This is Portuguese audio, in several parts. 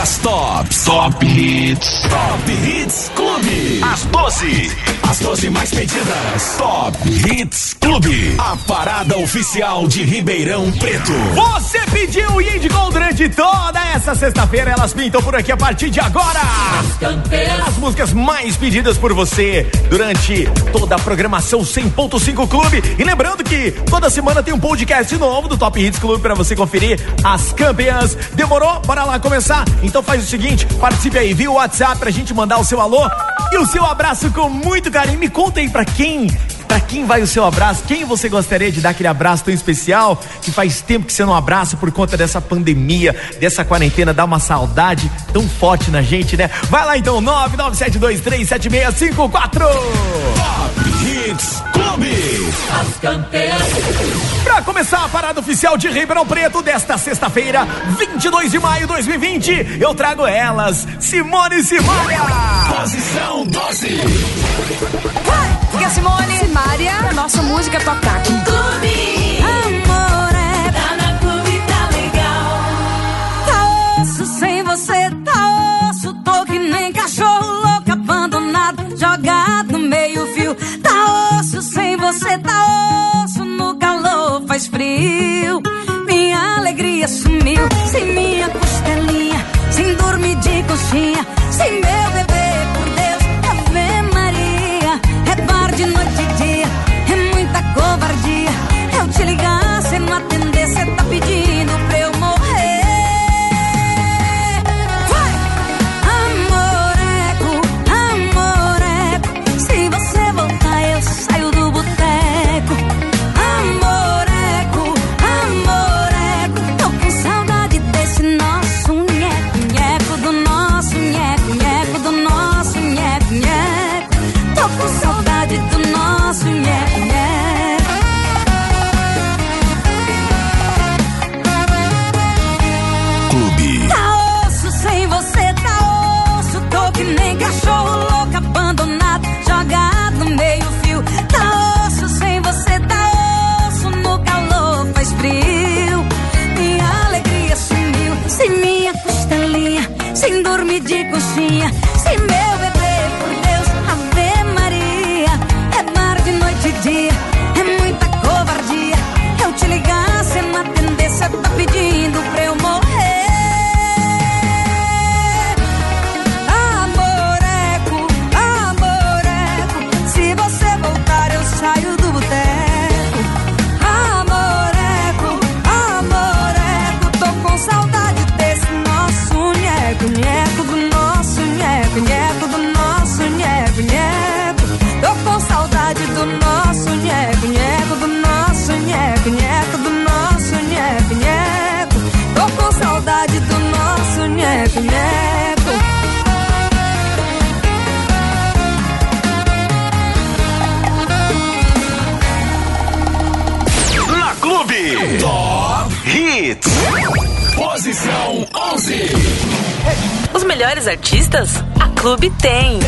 das tops. Top Hits. Top Hits Clube. As 12. As 12 mais pedidas. Top Hits Clube. A parada oficial de Ribeirão Preto. Você pediu e indicou durante toda essa sexta-feira. Elas pintam por aqui a partir de agora. As, As músicas mais pedidas por você durante toda a programação 100.5 Clube. E lembrando que toda semana tem um podcast novo do Top Hits Clube para você conferir as campeãs. Demorou? Bora lá começar? Então faz o seguinte, participe aí, viu o WhatsApp pra gente mandar o seu alô e o seu abraço com muito carinho. Me conta aí pra quem Pra quem vai o seu abraço? Quem você gostaria de dar aquele abraço tão especial? Que faz tempo que você não abraça por conta dessa pandemia, dessa quarentena, dá uma saudade tão forte na gente, né? Vai lá então, 997237654. Top Hits Clube. As campeãs. Pra começar a parada oficial de Ribeirão Preto desta sexta-feira, 22 de maio de 2020, eu trago elas, Simone e Simaria. Posição 12. Porque a Simone Simaria, a nossa música tocar aqui. Clube. Amore, Tá na clube, tá legal. tá osso sem você, tá osso. Tô que nem cachorro louco, abandonado, jogado no meio fio. Tá osso sem você, tá osso. No calor faz frio. Minha alegria sumiu, sem minha costelinha, sem dormir de coxinha, sem meu bebê, artistas, a Clube tem.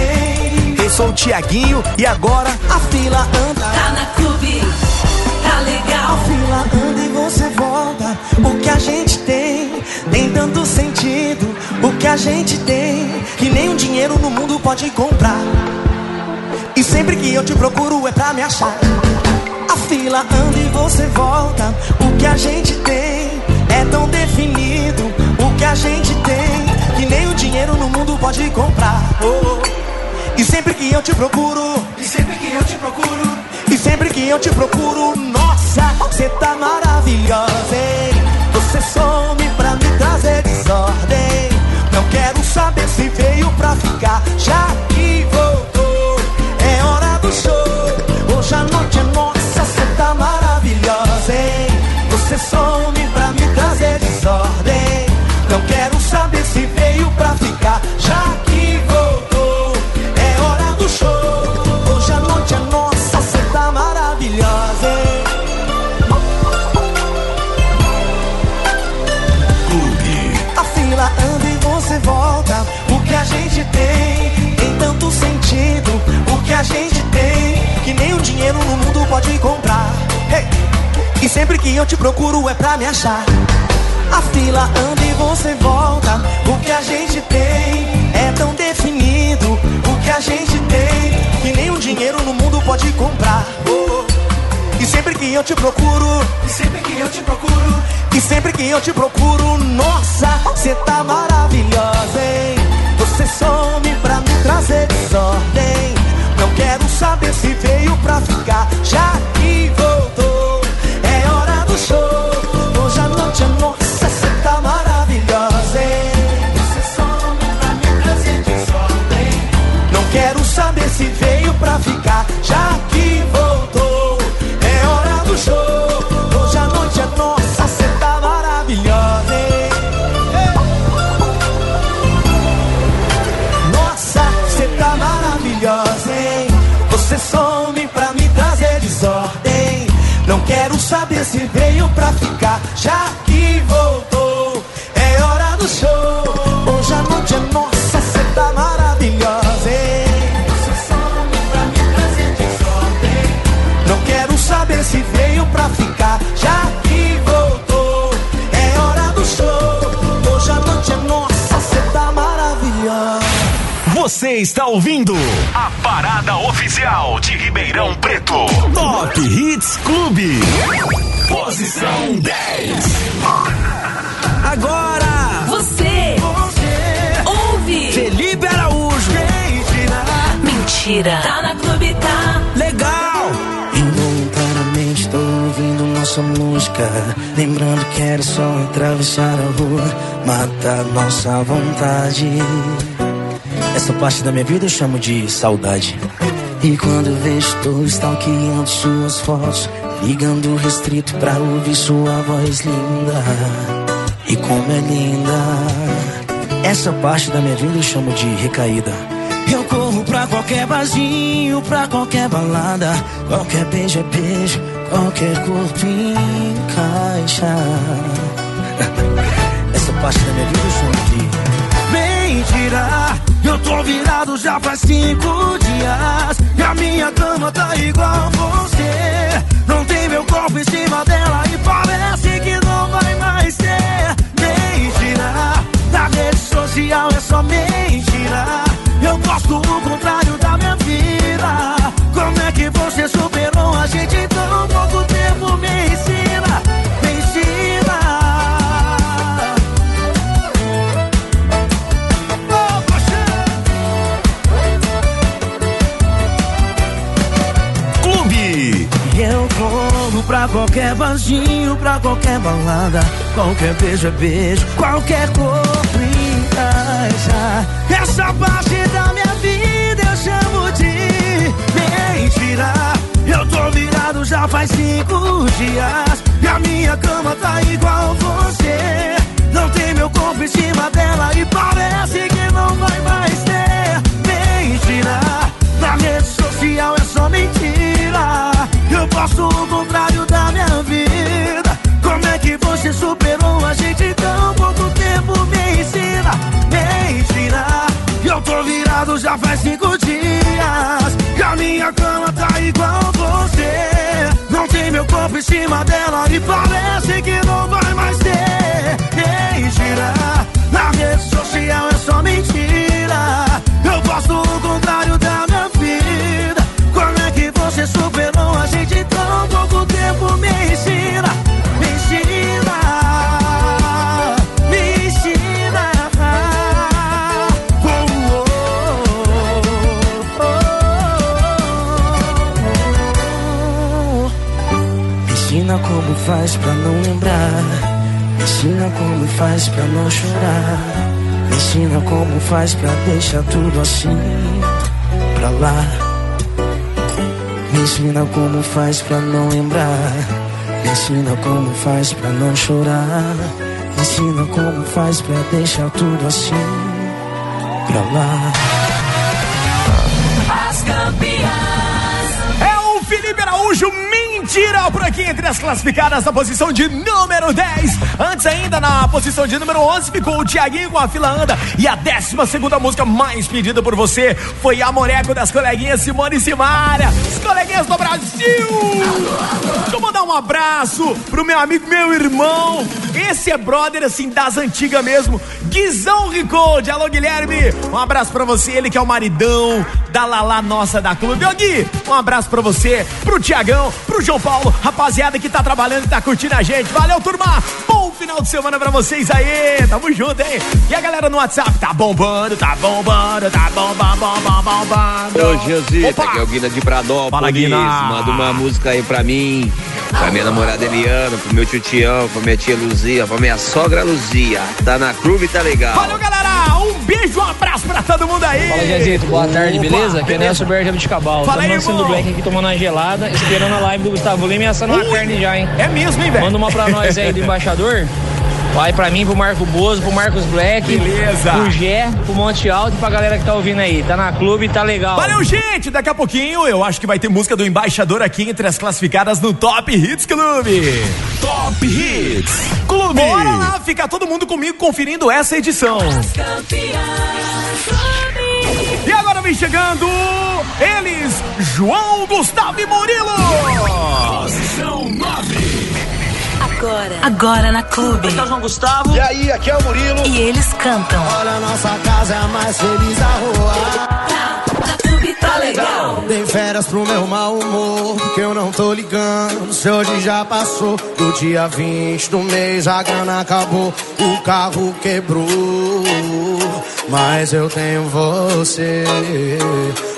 Eu sou o Tiaguinho e agora a fila anda. Tá na clube, tá A legal. fila anda e você volta. O que a gente tem tem tanto sentido. O que a gente tem que nem um dinheiro no mundo pode comprar. E sempre que eu te procuro é pra me achar. A fila anda e você volta. O que a gente tem é tão definido. O que a gente tem nem o dinheiro no mundo pode comprar. Oh, oh. E sempre que eu te procuro, e sempre que eu te procuro, e sempre que eu te procuro, nossa, você tá maravilhosa, hein? Você some pra me trazer desordem. Não quero saber se veio pra ficar, já que voltou. É hora do show. Hoje a noite é nossa, você tá maravilhosa, hein? Você some pra me trazer desordem. Não quero gente tem tem tanto sentido. O que a gente tem que nem o dinheiro no mundo pode comprar. Hey! E sempre que eu te procuro é pra me achar. A fila anda e você volta. O que a gente tem é tão definido. O que a gente tem que nem o dinheiro no mundo pode comprar. E sempre que eu te procuro, e sempre que eu te procuro, e sempre que eu te procuro, nossa, você tá maravilhosa, hein? Você some pra me trazer desordem. Não quero saber se veio pra ficar, já que voltou. É hora do show. Hoje a noite é nossa, você tá maravilhosa, hein? Você some pra me trazer desordem. Não quero saber se veio pra ficar, já que saber se veio pra ficar, já que voltou. É hora do show. Está ouvindo a parada oficial de Ribeirão Preto. Top Hits Clube. Posição 10. Agora, Você ouve. Felipe Araújo. Mentira. Tá na clube, tá? Legal. Involuntariamente tô ouvindo nossa música Lembrando que era só atravessar a rua Matar nossa vontade Essa parte da minha vida eu chamo de saudade E quando vejo tô stalkeando suas fotos Ligando restrito pra ouvir sua voz linda E como é linda Essa parte da minha vida eu chamo de recaída eu corro pra qualquer barzinho, pra qualquer balada. Qualquer beijo é beijo, qualquer corpo encaixa. Essa parte da minha vida eu chamo de mentira. Tô virado já faz cinco dias. E a minha cama tá igual você. Não tem meu corpo em cima dela e parece que não vai mais ter. Mentira. Na rede social é só mentira. Eu gosto o contrário barzinho, pra qualquer balada. Qualquer beijo é beijo, qualquer corpo encaixa. Essa parte da minha vida eu chamo de mentira. Eu tô virado já faz cinco dias. E a minha cama tá igual você. Não tem meu corpo em cima dela e parece que não vai mais ter. Mentira. Na rede social é só mentira. Eu posto o contrário da minha vida. Como é que você superou a gente tão pouco tempo? Me ensina, mentira. Eu tô virado já faz cinco dias. E a minha cama tá igual você. Não tem meu corpo em cima dela e parece que não vai mais ter. Mentira. Na rede social é só mentira. Eu posto o contrário da minha vida. Faz pra não chorar. Me ensina como faz pra deixar tudo assim pra lá. Me ensina como faz pra não lembrar. Me ensina como faz pra não chorar. Me ensina como faz pra deixar tudo assim pra lá. As campeãs. É o Felipe Araújo, mentira, por aqui entre as classificadas na posição de número 10. Antes ainda, na posição de número 11, ficou o Tiaguinho com a fila anda. E a 12 segunda música mais pedida por você foi Amoreco das coleguinhas Simone e Simária. As coleguinhas do Brasil. Deixa eu mandar um abraço pro meu amigo, meu irmão, Esse é brother, assim, das antigas mesmo. Guizão Ricode. Alô, Guilherme. Um abraço pra você, ele que é o maridão da Lala nossa da Clube. Ô, Gui, um abraço pra você, pro Tiagão, pro João Paulo, rapaziada que tá trabalhando e tá curtindo a gente. Valeu, turma. Bom final de semana pra vocês aí. Tamo junto, hein? E a galera no WhatsApp tá bombando, tá bombando, tá bombando, bombando, bombando. Ô, Josita, aqui é o Guina de Pradópolis. Fala, Guina. Manda uma música aí pra mim, pra minha namorada Eliana, pro meu tio Tião, pra minha tia Luzia, pra minha sogra Luzia. Tá na clube, tá legal. Valeu, galera. Beijo, um abraço pra todo mundo aí. Fala, Jezito. Boa tarde, beleza? Aqui é Nelson Bergamo de Cabal. Fala aí, Estamos sendo irmão. Black aqui tomando uma gelada, esperando a live do Gustavo Lima e assando uma carne já, hein? É mesmo, hein, velho? Manda uma pra nós aí do embaixador. Vai pra mim, pro Marco Bozo, pro Marcos Black. Beleza. Pro Gé, pro Monte Alto e pra galera que tá ouvindo aí. Tá na clube, tá legal. Valeu, gente! Daqui a pouquinho eu acho que vai ter música do embaixador aqui entre as classificadas no Top Hits Clube. Top Hits Clube. Bora lá, fica todo mundo comigo conferindo essa edição. E agora vem chegando eles, João Gustavo e Murilo. Posição 9. Agora. Agora na clube. João Gustavo. E aí, aqui é o Murilo. E eles cantam. Olha, nossa casa é a mais feliz da rua. Na clube tá legal. Dei férias pro meu mau humor, porque eu não tô ligando. Se hoje já passou do dia 20 do mês, a grana acabou, o carro quebrou. Mas eu tenho você,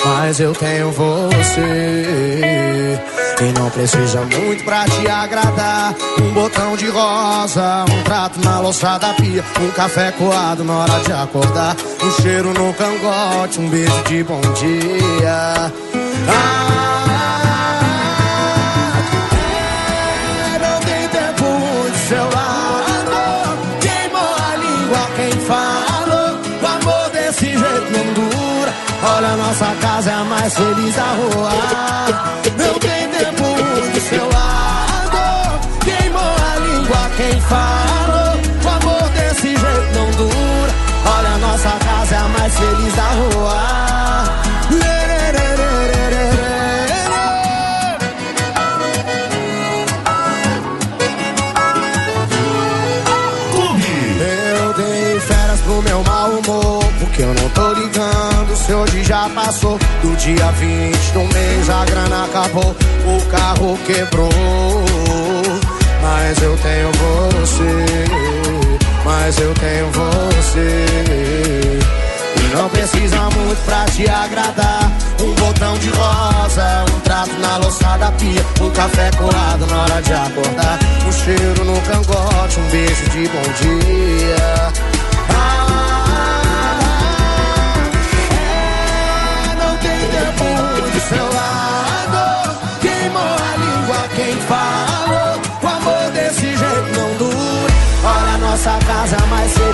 mas eu tenho você. E não precisa muito pra te agradar. Um botão de rosa, um prato na louça da pia, um café coado na hora de acordar. Um cheiro no cangote, um beijo de bom dia. Ah, é, não tem tempo de seu lado. Queimou a língua quem falou. O amor desse jeito não dura. Olha, nossa casa é a mais feliz da rua. Não tem tempo de seu lado. Queimou a língua quem falou. Já passou do dia 20 do mês, a grana acabou, o carro quebrou. Mas eu tenho você, mas eu tenho você. E não precisa muito pra te agradar. Um botão de rosa, um trato na louça da pia, um café colado na hora de acordar. Um cheiro no cangote, um beijo de bom dia. Nossa casa mais feliz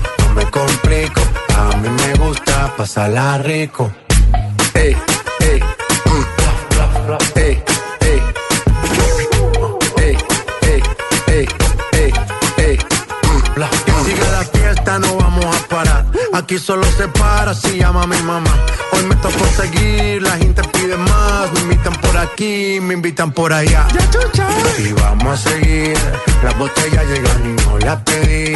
Me complico. A mí me gusta pasarla rico. Ey, ey, mm, ey, ey. Ey, ey, ey, ey, ey, mm. Siga la fiesta, no vamos a parar. Aquí solo se para si llama mi mamá. Hoy me tocó seguir, la gente pide más. Me invitan por aquí, me invitan por allá. Y vamos a seguir. Las botellas llegan y no las pedí.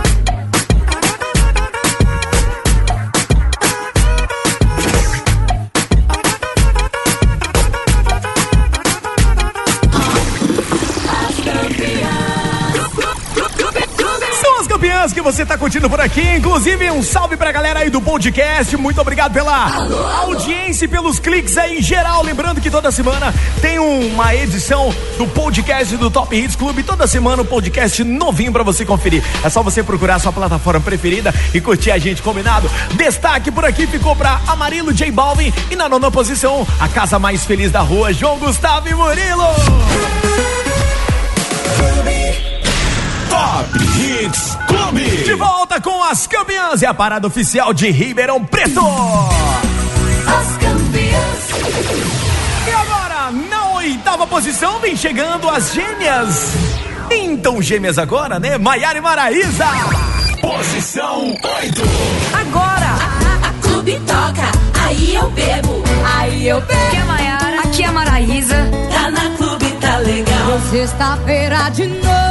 Que você tá curtindo por aqui. Inclusive, um salve pra galera aí do podcast. Muito obrigado pela audiência e pelos cliques aí em geral. Lembrando que toda semana tem uma edição do podcast do Top Hits Clube. Toda semana um podcast novinho pra você conferir. É só você procurar a sua plataforma preferida e curtir a gente combinado. Destaque por aqui ficou pra Amarilo J Balvin. E na nona posição, a casa mais feliz da rua, João Gustavo e Murilo. Top Hits Clube. De volta com as campeãs e a parada oficial de Ribeirão Preto. As campeãs. E agora, na oitava posição, vem chegando as gêmeas. Então, gêmeas agora, né? Maiara e Maraísa. Posição 8. Agora, A, a clube toca, aí eu bebo. aí eu pego. Aqui é a Maiara, aqui é a Maraísa. Tá na clube, tá legal. Sexta-feira de novo.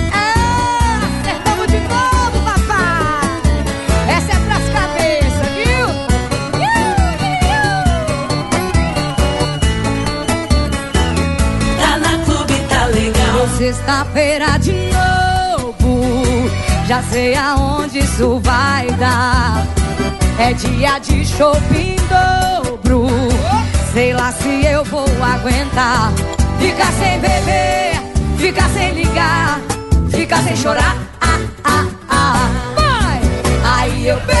Sexta-feira de novo, já sei aonde isso vai dar. É dia de shopping dobro. Sei lá se eu vou aguentar. Ficar sem beber, ficar sem ligar, ficar sem chorar. Ah, ah, ah. Vai! Aí eu bebo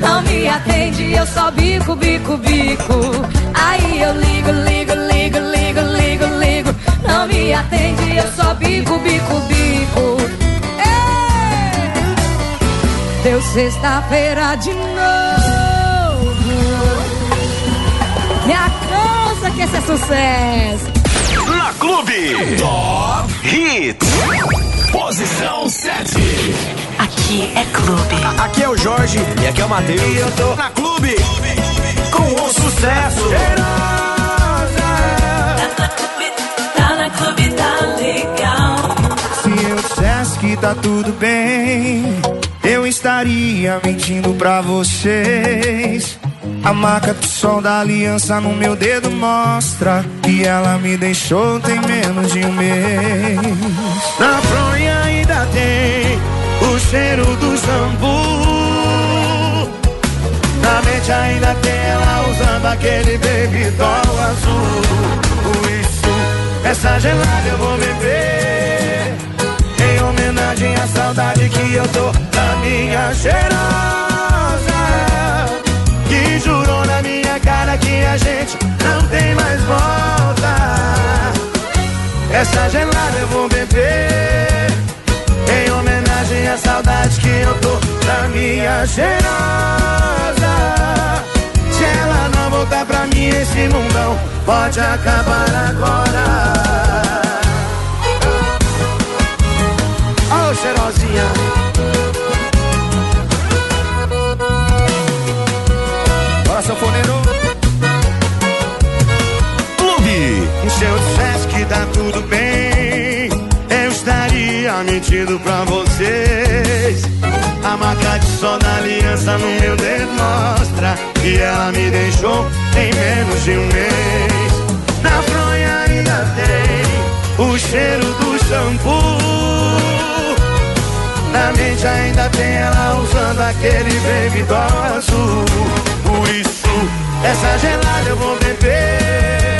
Não me atende, eu só bico, bico, bico. Aí eu ligo, ligo, ligo, ligo, ligo, ligo. Não me atende, eu só bico, bico, bico. Ei! Deu sexta-feira de novo. Minha cansa que esse é sucesso. Na Clube Top Hits. Posição 7. Aqui é clube. Aqui é o Jorge e aqui é o Matheus. E eu tô na Clube com o sucesso. Tá na clube, tá legal. Se eu dissesse que tá tudo bem, eu estaria mentindo pra vocês. A marca do sol da aliança no meu dedo mostra que ela me deixou tem menos de um mês. Na fronha ainda tem o cheiro do shampoo. Na mente ainda tem ela usando aquele baby doll azul. Por isso, essa gelada eu vou beber. Em homenagem à saudade que eu tô da minha cheirosa. Cara que a gente não tem mais volta. Essa gelada eu vou beber. Em homenagem à saudade que eu tô da minha cheirosa. Se ela não voltar pra mim, esse mundão pode acabar agora. Ô, cheirosinha. Tudo bem, eu estaria mentindo pra vocês. A marca de sol da aliança no meu dedo mostra que ela me deixou em menos de um mês. Na fronha ainda tem o cheiro do shampoo. Na mente ainda tem ela usando aquele baby doll azul. Por isso, essa gelada eu vou beber.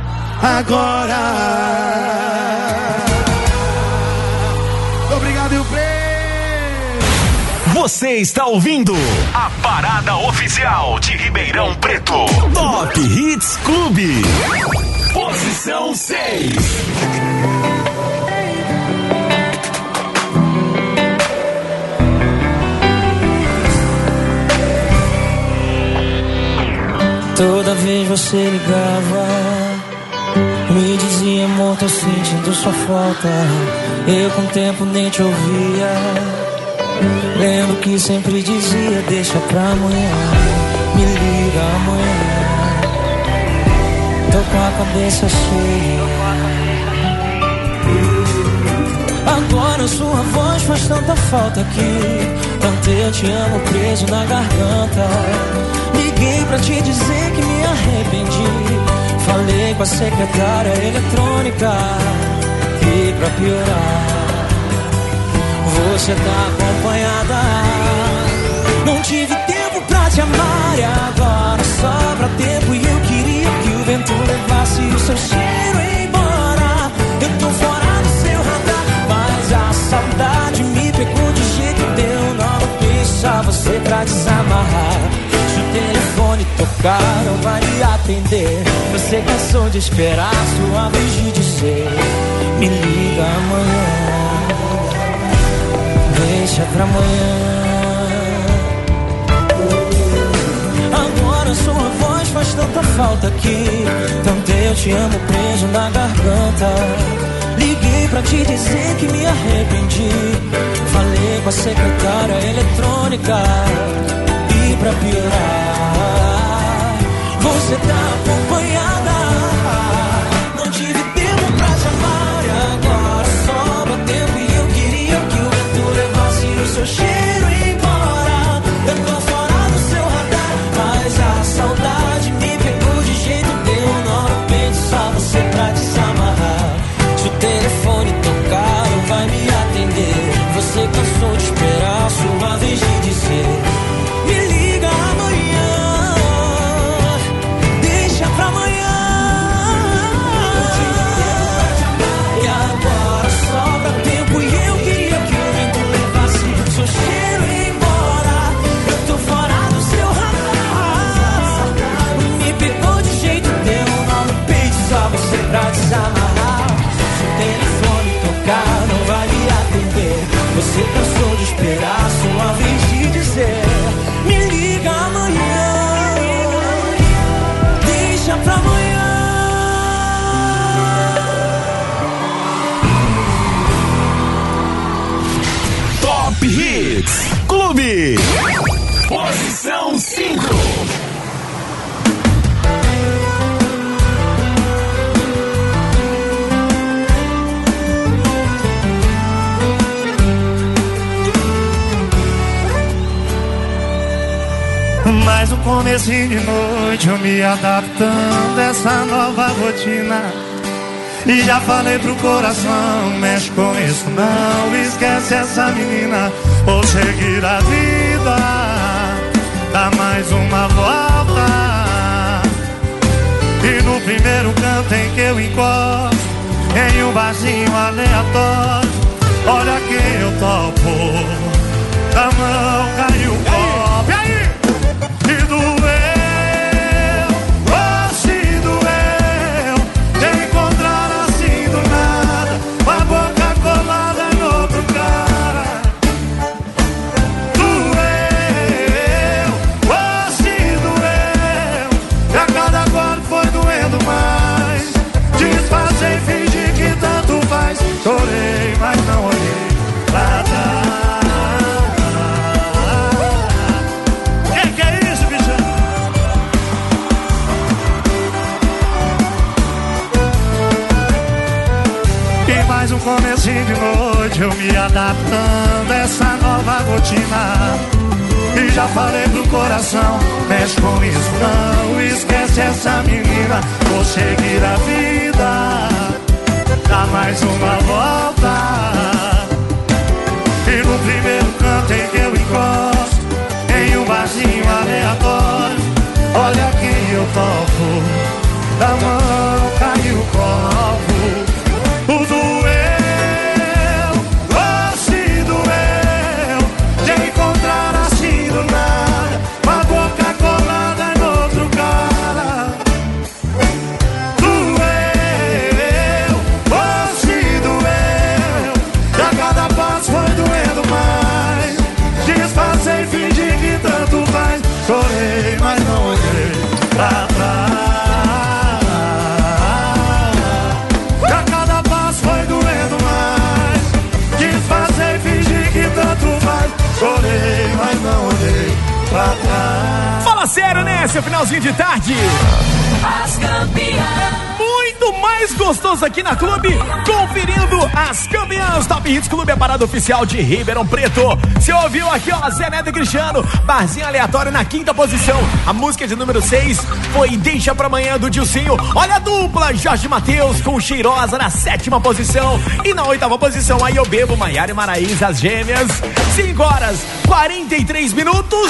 agora. Obrigado e o prêmio. Você está ouvindo a parada oficial de Ribeirão Preto. Top Hits Clube. Posição 6. Toda vez você ligava, me dizia, amor, sentindo sua falta. Eu com o tempo nem te ouvia. Lembro que sempre dizia, deixa pra amanhã, me liga amanhã. Tô com a cabeça cheia. Agora sua voz faz tanta falta aqui. Tanto eu te amo preso na garganta. Liguei pra te dizer que me arrependi. Falei com a secretária eletrônica. E pra piorar, você tá acompanhada. Não tive tempo pra te amar e agora sobra tempo. E eu queria que o vento levasse o seu cheiro embora. Eu tô fora do seu radar, mas a saudade me pegou de jeito deu nó no deixa você pra desamarrar. Telefone tocar, não vai me atender. Você cansou de esperar sua vez de dizer: Me liga amanhã. deixa pra amanhã. Agora sua voz faz tanta falta aqui. Tanto eu te amo preso na garganta. Liguei pra te dizer que me arrependi. Falei com a secretária eletrônica. Pra piorar, você tá acompanhada. Não tive tempo pra te amar. E agora sobra tempo. E eu queria que o vento levasse o seu cheiro Você cansou de esperar sua vez de dizer: Me liga amanhã. Deixa pra amanhã. Top Hits Clube. Mas o comecinho de noite eu me adaptando a essa nova rotina. E já falei pro coração, mexe com isso não, esquece essa menina, vou seguir a vida, dá mais uma volta. E no primeiro canto em que eu encosto, em um barzinho aleatório, olha quem eu topo, da mão caiu o me adaptando essa nova rotina. E já falei pro coração Mexe com isso não Esquece essa menina Vou seguir a vida. Dá mais uma volta. E no primeiro canto em que eu encosto Em um barzinho aleatório Olha quem eu topo Da mão caiu o copo 0 nessa, finalzinho de tarde. As campeãs. Mais gostoso aqui na Clube, conferindo as campeãs Top Hits Clube, a parada oficial de Ribeirão Preto. Você ouviu aqui, ó, Zé Neto e Cristiano, barzinho aleatório na quinta posição. A música de número 6 foi Deixa Pra Amanhã do Dilcinho. Olha a dupla, Jorge Matheus com Cheirosa na sétima posição. E na oitava posição, aí eu bebo, Maiara e Maraísa, as gêmeas. 5 horas, 43 minutos.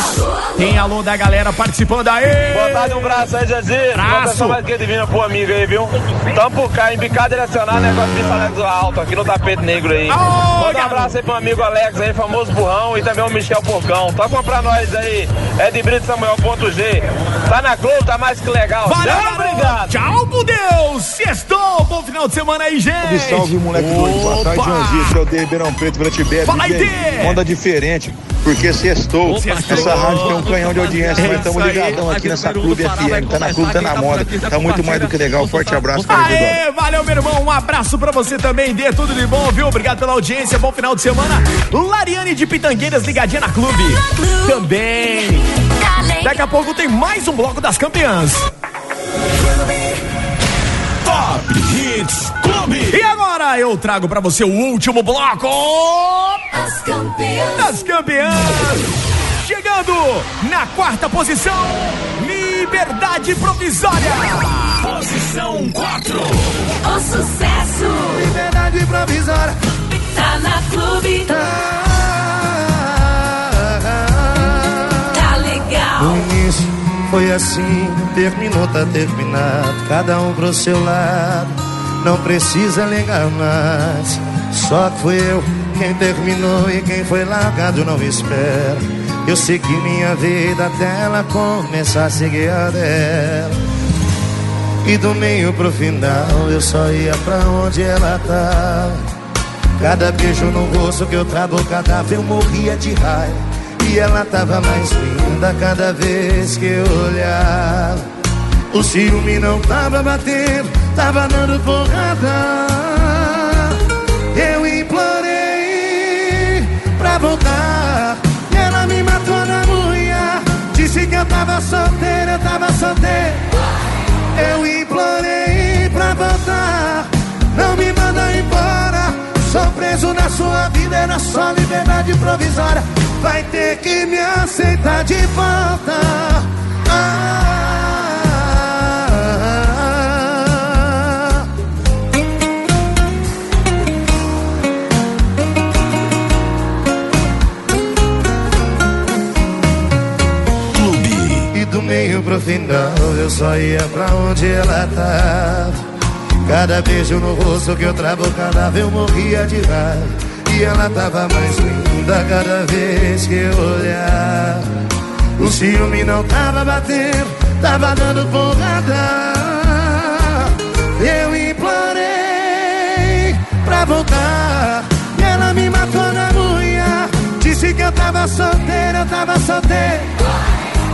Tem alô da galera participando aí. Boa tarde, um braço aí. Abraço. Uma pessoa mais que divina pro amigo aí, viu? Tamo por cá, embicado direcional, negócio de falando alto aqui no tapete negro aí. Manda um abraço aí pro amigo Alex aí, famoso burrão, e também o Michel Porcão. Toca pra nós aí, é de Brito Samuel ponto G. Tá na Globo, tá mais que legal. Valeu, Tchau, obrigado. Tchau, por Deus. Sextou. Bom final de semana aí, gente. Salve, moleque doido. Boa tarde, Opa. Joãozinho. É o D. Ribeirão Preto, Grande Bebe. Fala aí. Onda diferente, porque sextou. Sextou. Essa rádio tem um canhão de audiência, É mas estamos ligadão aqui nessa Clube FM. Tá na Clube, tá na moda. Tá muito mais do que legal. Forte abraço, do Aê, valeu, meu irmão. Um abraço pra você também. Dê tudo de bom, viu? Obrigado pela audiência. Bom final de semana. Lariane de Pitangueiras ligadinha na clube. Também. Daqui a pouco tem mais um bloco das campeãs. Top Hits Clube. E agora eu trago pra você o último bloco. As campeãs. Das campeãs. Chegando na quarta posição, Liberdade Provisória. Posição 4. O sucesso Liberdade provisória. tá na clube. Tá legal. No início foi assim, terminou, tá terminado. Cada um pro seu lado, não precisa ligar mais. Só que fui eu quem terminou e quem foi largado não espera. Eu segui minha vida até ela começar a seguir a dela. E do meio pro final eu só ia pra onde ela tava. Cada beijo no rosto que eu trabucava eu morria de raiva. E ela tava mais linda cada vez que eu olhava. O ciúme não tava batendo, tava dando porrada. Eu implorei pra voltar. E ela me matou na unha. Disse que eu tava solteira, eu tava solteira. Eu implorei pra voltar. Não me manda embora. Sou preso na sua vida, era só liberdade provisória. Vai ter que me aceitar de volta. Ah, pro final eu só ia pra onde ela tava. Cada beijo no rosto que eu trabucava eu morria de raiva. E ela tava mais linda cada vez que eu olhava. O ciúme não tava batendo, tava dando porrada. Eu implorei pra voltar. E ela me matou na unha. Disse que eu tava solteira, eu tava solteira.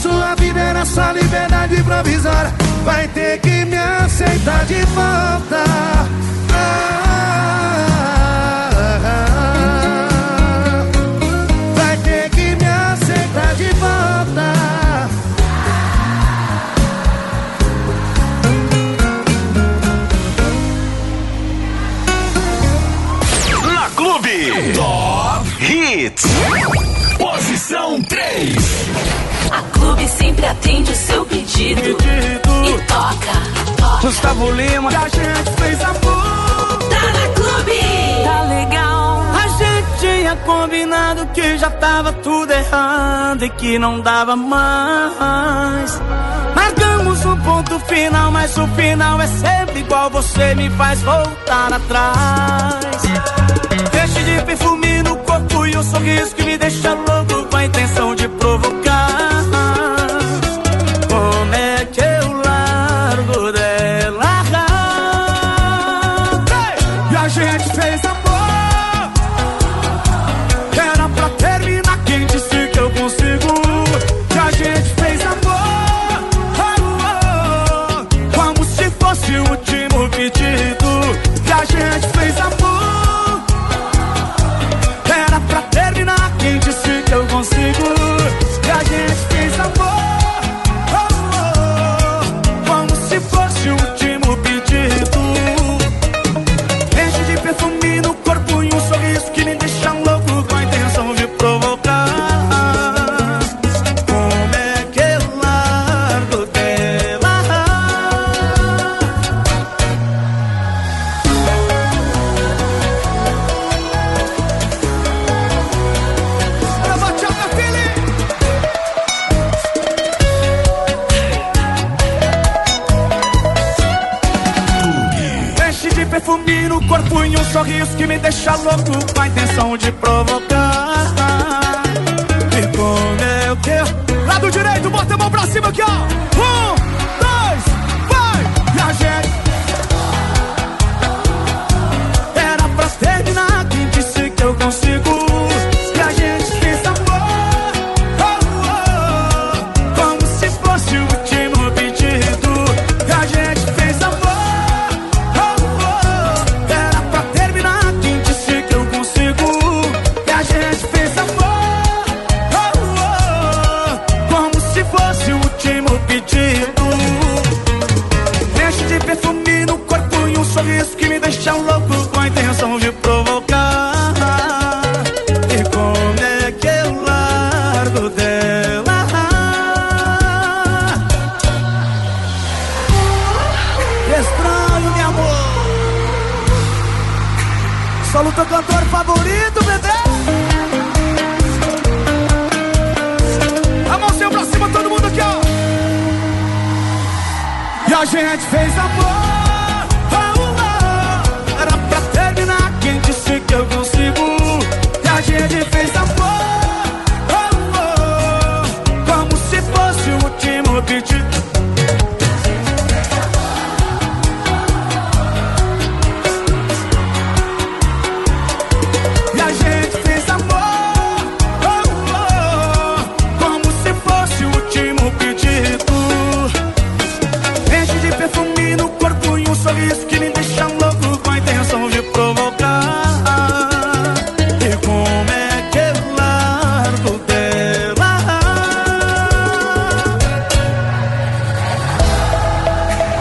Sua vida, era só liberdade provisória. Vai ter que me aceitar de volta. Ah, vai ter que me aceitar de volta. Na Clube. Top Hits. Posição 3. Sempre atende o seu pedido. E toca. Gustavo Lima, a gente fez amor. Tá na clube. Tá legal. A gente tinha combinado que já tava tudo errado e que não dava mais. Marcamos um ponto final, mas o final é sempre igual. Você me faz voltar atrás. Deixe de perfume no corpo e um sorriso que me deixa louco com a intenção de sorriso que me deixa louco com a intenção de provocar. E como é que eu largo dela?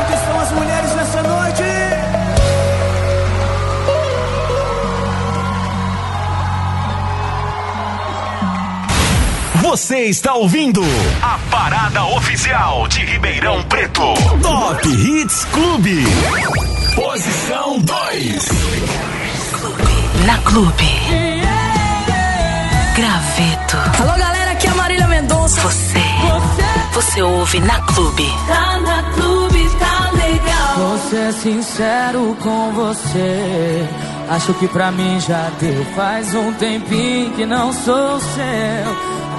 Onde estão as mulheres nessa noite? Você está ouvindo a parada oficial Ribeirão Preto. Top Hits Clube. Posição 2. Na Clube. Graveto. Alô, galera, aqui é a Marília Mendonça. Você. Você ouve na Clube. Tá na clube, tá legal. Vou ser sincero com você. Acho que pra mim já deu. Faz um tempinho que não sou seu.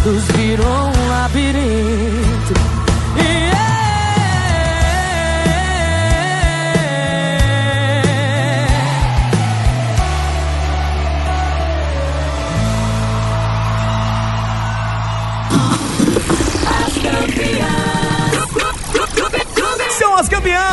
Quadrados virou um labirinto.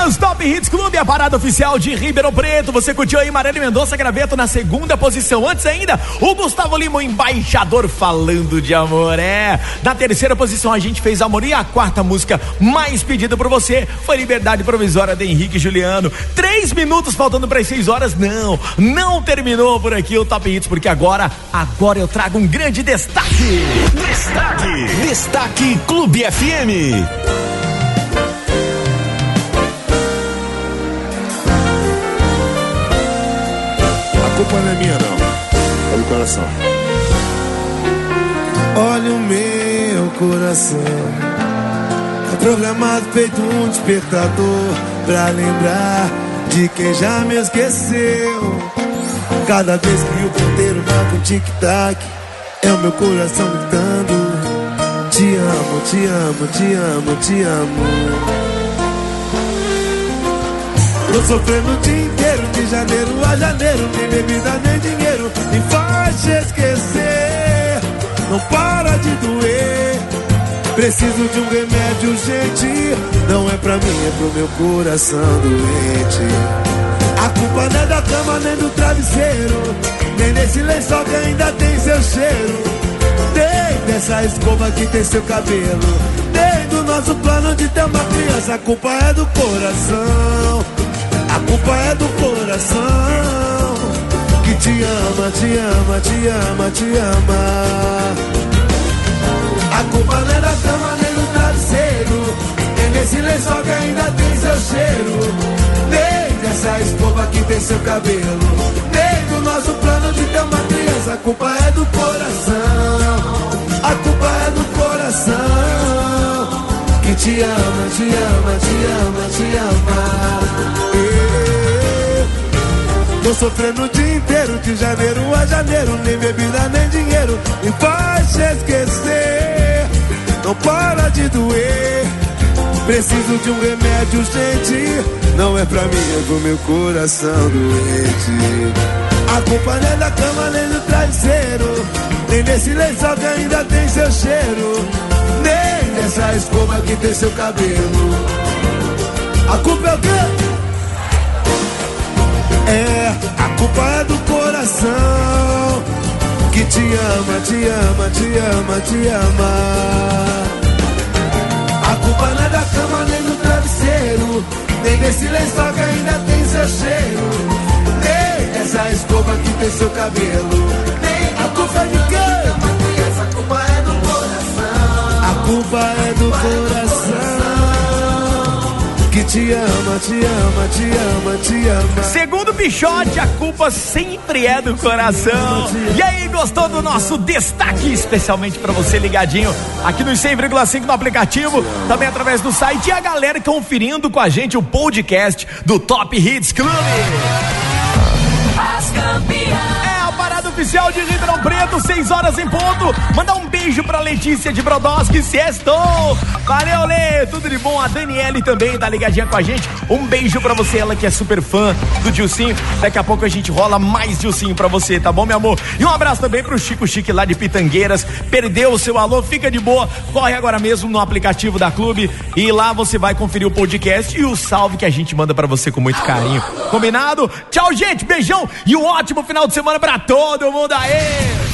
Hits Clube, a parada oficial de Ribeirão Preto. Você curtiu aí Marelo Mendonça Graveto na segunda posição. Antes ainda, o Gustavo Lima, o embaixador falando de amor. É, na terceira posição a gente fez Amor e a quarta música mais pedida por você foi Liberdade Provisória de Henrique Juliano. Três minutos faltando para as seis horas. Não, não terminou por aqui o Top Hits, porque agora, agora eu trago um grande destaque. Destaque, destaque Clube FM. Culpa não é minha, não. É do coração. Olha o meu coração. É programado feito um despertador. Pra lembrar de quem já me esqueceu. Cada vez que o ponteiro marca um tic-tac. É o meu coração gritando. Te amo, te amo, te amo, te amo. Tô sofrendo o dia inteiro, de janeiro a janeiro. Nem bebida, nem dinheiro me faz esquecer. Não para de doer. Preciso de um remédio urgente. Não é pra mim, é pro meu coração doente. A culpa não é da cama, nem do travesseiro. Nem desse lençol que ainda tem seu cheiro. Nem dessa escova que tem seu cabelo. Nem do nosso plano de ter uma criança. A culpa é do coração. A culpa é do coração que te ama, te ama, te ama, te ama. A culpa não é da cama nem do travesseiro, nem desse lençol que ainda tem seu cheiro, nem dessa escova que tem seu cabelo, nem do nosso plano de ter uma criança. A culpa é do coração, a culpa é do coração que te ama, te ama, te ama, te ama. Tô sofrendo o dia inteiro, de janeiro a janeiro, nem bebida nem dinheiro me faz te esquecer. Não para de doer, preciso de um remédio urgente. Não é pra mim, é pro meu coração doente. A culpa não é da cama nem do travesseiro, nem desse lençol que ainda tem seu cheiro, nem dessa escova que tem seu cabelo. A culpa é o quê? Ama, te ama, te ama, te ama. A culpa não é da cama nem do travesseiro, nem desse lençol que ainda tem seu cheiro, nem dessa escova que tem seu cabelo. Nem a culpa é de quem? Essa culpa é do coração. A culpa é do coração que te ama, te ama, te ama, te ama. Segundo Pichote, a culpa sempre é do coração. E aí, gostou do nosso destaque, especialmente para você ligadinho aqui no 100,5 no aplicativo, também através do site e a galera conferindo com a gente o podcast do Top Hits Clube. As campeãs. É oficial de Ribeirão Preto, 6 horas em ponto. Mandar um beijo pra Letícia de Brodowski, sextou. Valeu, Lê, tudo de bom. A Daniele também tá ligadinha com a gente. Um beijo pra você, ela que é super fã do Dilcinho. Daqui a pouco a gente rola mais Dilcinho pra você, tá bom, meu amor? E um abraço também pro Chico Chique lá de Pitangueiras. Perdeu o seu alô, fica de boa. Corre agora mesmo no aplicativo da Clube e lá você vai conferir o podcast e o salve que a gente manda pra você com muito carinho. Combinado? Tchau, gente. Beijão e um ótimo final de semana pra todo mundo aí.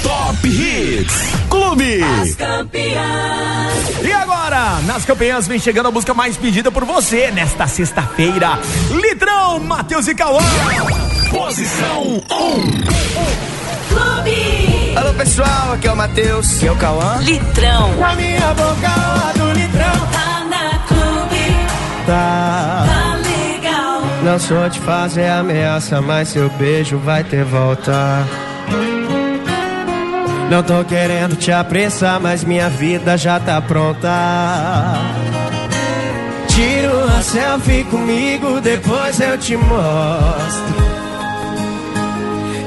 Top Hits Clube. As campeãs. E agora, nas campeãs vem chegando a música mais pedida por você nesta sexta-feira. Litrão, Matheus e Cauã. Posição 1. Clube. Alô pessoal, aqui é o Matheus. E é o Cauã. Litrão. Na minha boca ó, do litrão. Tá na clube. Tá. Tá legal. Não sou de fazer ameaça, mas seu beijo vai ter volta. Não tô querendo te apressar, mas minha vida já tá pronta. Tira uma selfie comigo, depois eu te mostro.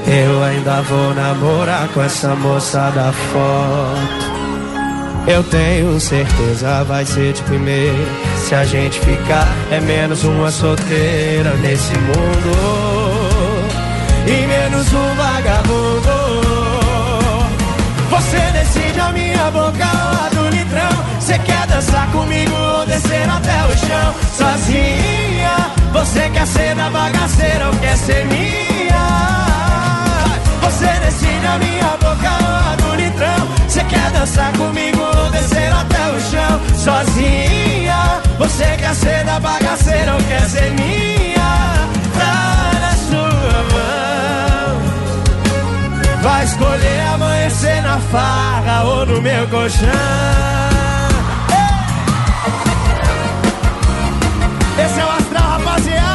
Eu ainda vou namorar com essa moça da foto. Eu tenho certeza vai ser de primeira. Se a gente ficar, é menos uma solteira nesse mundo. E menos um vagabundo. Boca do litrão. Você quer dançar comigo ou descer até o chão? Sozinha, Você quer ser da bagaceira ou quer ser minha? Você decide a minha boca ou a do litrão. Você quer dançar comigo ou descer até o chão sozinha? Você quer ser da bagaceira ou quer ser minha? Tá na sua mão. Vai escolher amanhecer na farra ou no meu colchão. Esse é o astral, rapaziada.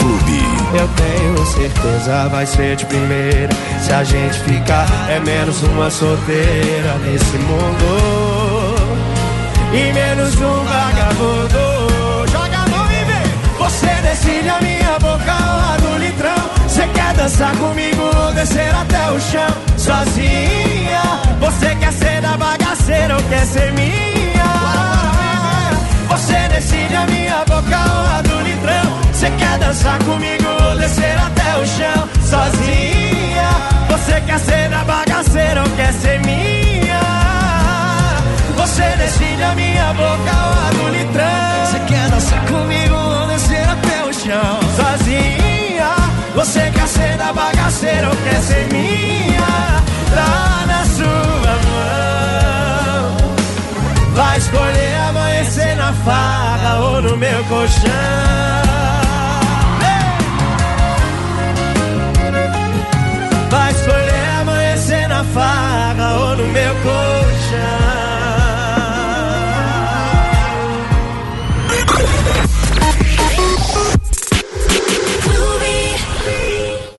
Clube. Eu tenho certeza vai ser de primeira. Se a gente ficar, é menos uma solteira nesse mundo. E menos um vagabundo. Você decide a minha boca lá no litrão. Você quer dançar comigo ou descer até o chão sozinha? Você quer ser da bagaceira ou quer ser minha? Você decide a minha boca ou a do litrão. Você quer dançar comigo ou descer até o chão sozinha? Você quer ser da bagaceira ou quer ser minha? Você decide a minha boca ou a do litrão. Você quer dançar comigo ou descer até o chão sozinha? Você quer ser da bagaceira ou quer ser minha? Tá na sua mão. Vai escolher amanhecer na farra ou no meu colchão. Vai escolher amanhecer na farra ou no meu colchão.